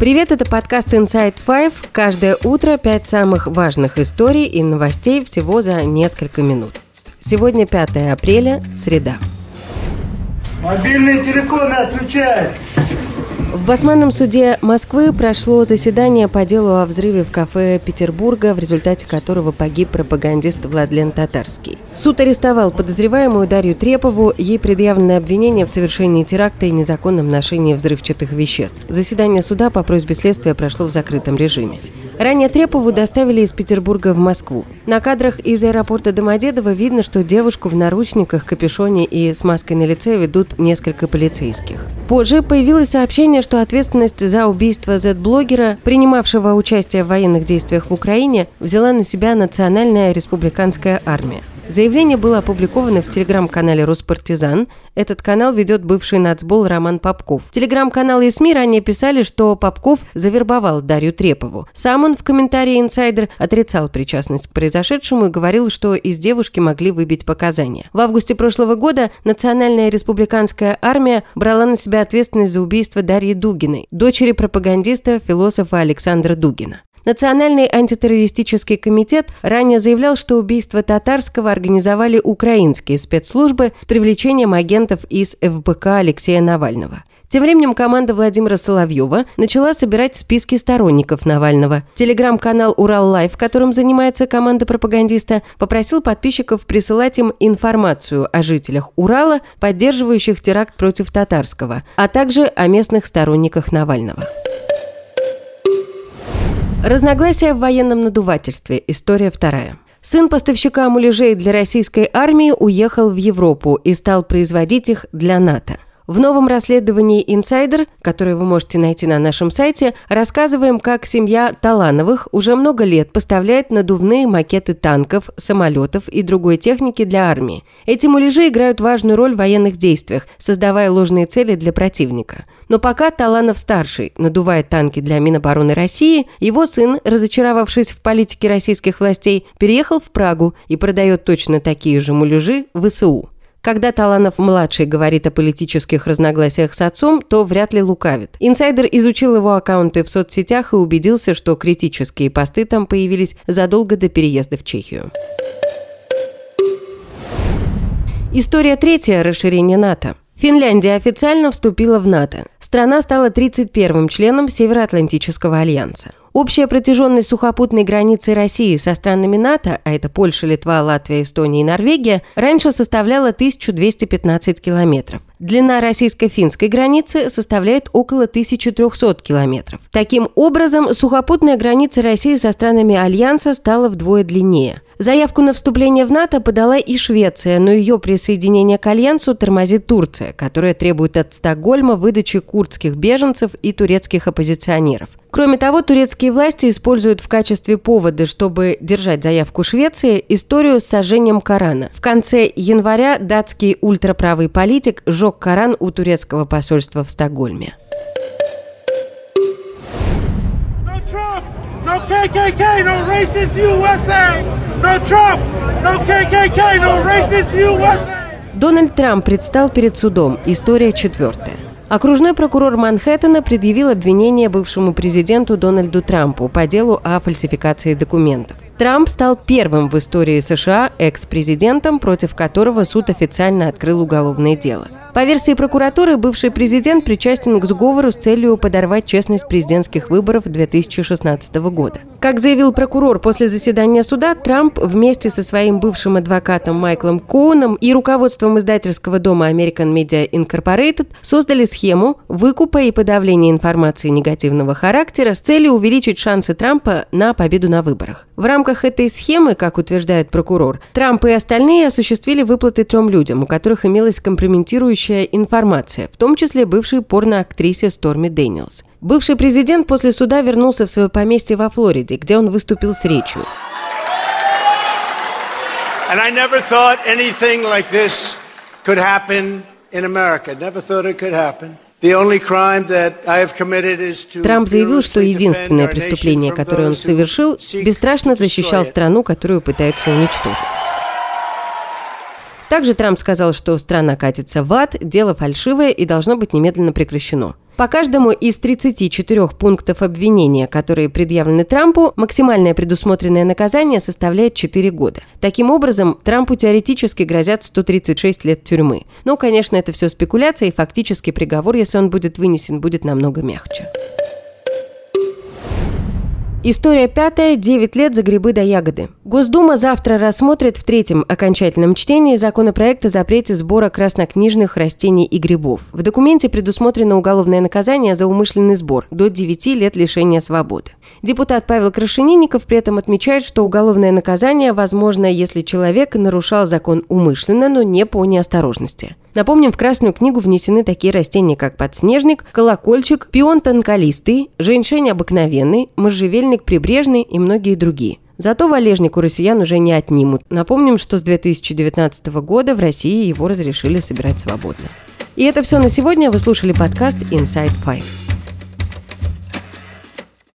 Привет, это подкаст Inside Five. Каждое утро пять самых важных историй и новостей всего за несколько минут. Сегодня 5 апреля, среда. Мобильные телефоны отключай! В Басманном суде Москвы прошло заседание по делу о взрыве в кафе Петербурга, в результате которого погиб пропагандист Владлен Татарский. Суд арестовал подозреваемую Дарью Трепову. Ей предъявлены обвинения в совершении теракта и незаконном ношении взрывчатых веществ. Заседание суда по просьбе следствия прошло в закрытом режиме. Ранее Трепову доставили из Петербурга в Москву. На кадрах из аэропорта Домодедово видно, что девушку в наручниках, капюшоне и с маской на лице ведут несколько полицейских. Позже появилось сообщение, что ответственность за убийство Z-блогера, принимавшего участие в военных действиях в Украине, взяла на себя Национальная республиканская армия. Заявление было опубликовано в телеграм-канале «Роспартизан». Этот канал ведет бывший нацбол Роман Попков. Телеграм-канал и СМИ ранее писали, что Попков завербовал Дарью Трепову. Сам он в комментарии «Инсайдер» отрицал причастность к произошедшему и говорил, что из девушки могли выбить показания. В августе прошлого года Национальная республиканская армия брала на себя ответственность за убийство Дарьи Дугиной, дочери пропагандиста, философа Александра Дугина. Национальный антитеррористический комитет ранее заявлял, что убийство Татарского организовали украинские спецслужбы с привлечением агентов из ФБК Алексея Навального. Тем временем команда Владимира Соловьева начала собирать списки сторонников Навального. Телеграм-канал «Урал Live», которым занимается команда пропагандиста, попросил подписчиков присылать им информацию о жителях Урала, поддерживающих теракт против Татарского, а также о местных сторонниках Навального. Разногласия в военном надувательстве. История вторая. Сын поставщика муляжей для российской армии уехал в Европу и стал производить их для НАТО. В новом расследовании «Инсайдер», которое вы можете найти на нашем сайте, рассказываем, как семья Талановых уже много лет поставляет надувные макеты танков, самолетов и другой техники для армии. Эти муляжи играют важную роль в военных действиях, создавая ложные цели для противника. Но пока Таланов-старший надувает танки для Минобороны России, его сын, разочаровавшись в политике российских властей, переехал в Прагу и продает точно такие же муляжи в ВСУ. Когда Таланов-младший говорит о политических разногласиях с отцом, то вряд ли лукавит. Инсайдер изучил его аккаунты в соцсетях и убедился, что критические посты там появились задолго до переезда в Чехию. История третья – расширение НАТО. Финляндия официально вступила в НАТО. Страна стала 31-м членом Североатлантического альянса. Общая протяженность сухопутной границы России со странами НАТО, а это Польша, Литва, Латвия, Эстония и Норвегия, раньше составляла 1215 километров. Длина российско-финской границы составляет около 1300 километров. Таким образом, сухопутная граница России со странами Альянса стала вдвое длиннее. Заявку на вступление в НАТО подала и Швеция, но ее присоединение к Альянсу тормозит Турция, которая требует от Стокгольма выдачи курдских беженцев и турецких оппозиционеров. Кроме того, турецкие власти используют в качестве повода, чтобы держать заявку Швеции, историю с сожжением Корана. В конце января датский ультраправый политик сжег Коран у турецкого посольства в Стокгольме. No KKK, no racist USA! No Trump! No KKK, no racist USA! Дональд Трамп предстал перед судом. История четвертая. Окружной прокурор Манхэттена предъявил обвинение бывшему президенту Дональду Трампу по делу о фальсификации документов. Трамп стал первым в истории США экс-президентом, против которого суд официально открыл уголовное дело. По версии прокуратуры, бывший президент причастен к сговору с целью подорвать честность президентских выборов 2016 года. Как заявил прокурор после заседания суда, Трамп вместе со своим бывшим адвокатом Майклом Коуном и руководством издательского дома American Media Incorporated создали схему выкупа и подавления информации негативного характера с целью увеличить шансы Трампа на победу на выборах. В рамках этой схемы, как утверждает прокурор, Трамп и остальные осуществили выплаты трем людям, у которых имелась компрометирующая соответствующая информация, в том числе бывшей порноактрисе Сторми Дэниелс. Бывший президент после суда вернулся в свое поместье во Флориде, где он выступил с речью. And I never thought anything like this could happen in America. Never thought it could happen. Трамп заявил, что единственное преступление, которое он совершил, бесстрашно защищал страну, которую пытаются уничтожить. Также Трамп сказал, что страна катится в ад, дело фальшивое и должно быть немедленно прекращено. По каждому из 34 пунктов обвинения, которые предъявлены Трампу, максимальное предусмотренное наказание составляет 4 года. Таким образом, Трампу теоретически грозят 136 лет тюрьмы. Но, конечно, это все спекуляция, и фактически приговор, если он будет вынесен, будет намного мягче. История пятая. Девять лет за грибы до ягоды. Госдума завтра рассмотрит в третьем окончательном чтении законопроект о запрете сбора краснокнижных растений и грибов. В документе предусмотрено уголовное наказание за умышленный сбор до 9 лет лишения свободы. Депутат Павел Крашенинников при этом отмечает, что уголовное наказание возможно, если человек нарушал закон умышленно, но не по неосторожности. Напомним, в Красную книгу внесены такие растения, как подснежник, колокольчик, пион тонколистый, женьшень обыкновенный, можжевельник прибрежный и многие другие. Зато валежник у россиян уже не отнимут. Напомним, что с 2019 года в России его разрешили собирать свободно. И это все на сегодня. Вы слушали подкаст Inside Five.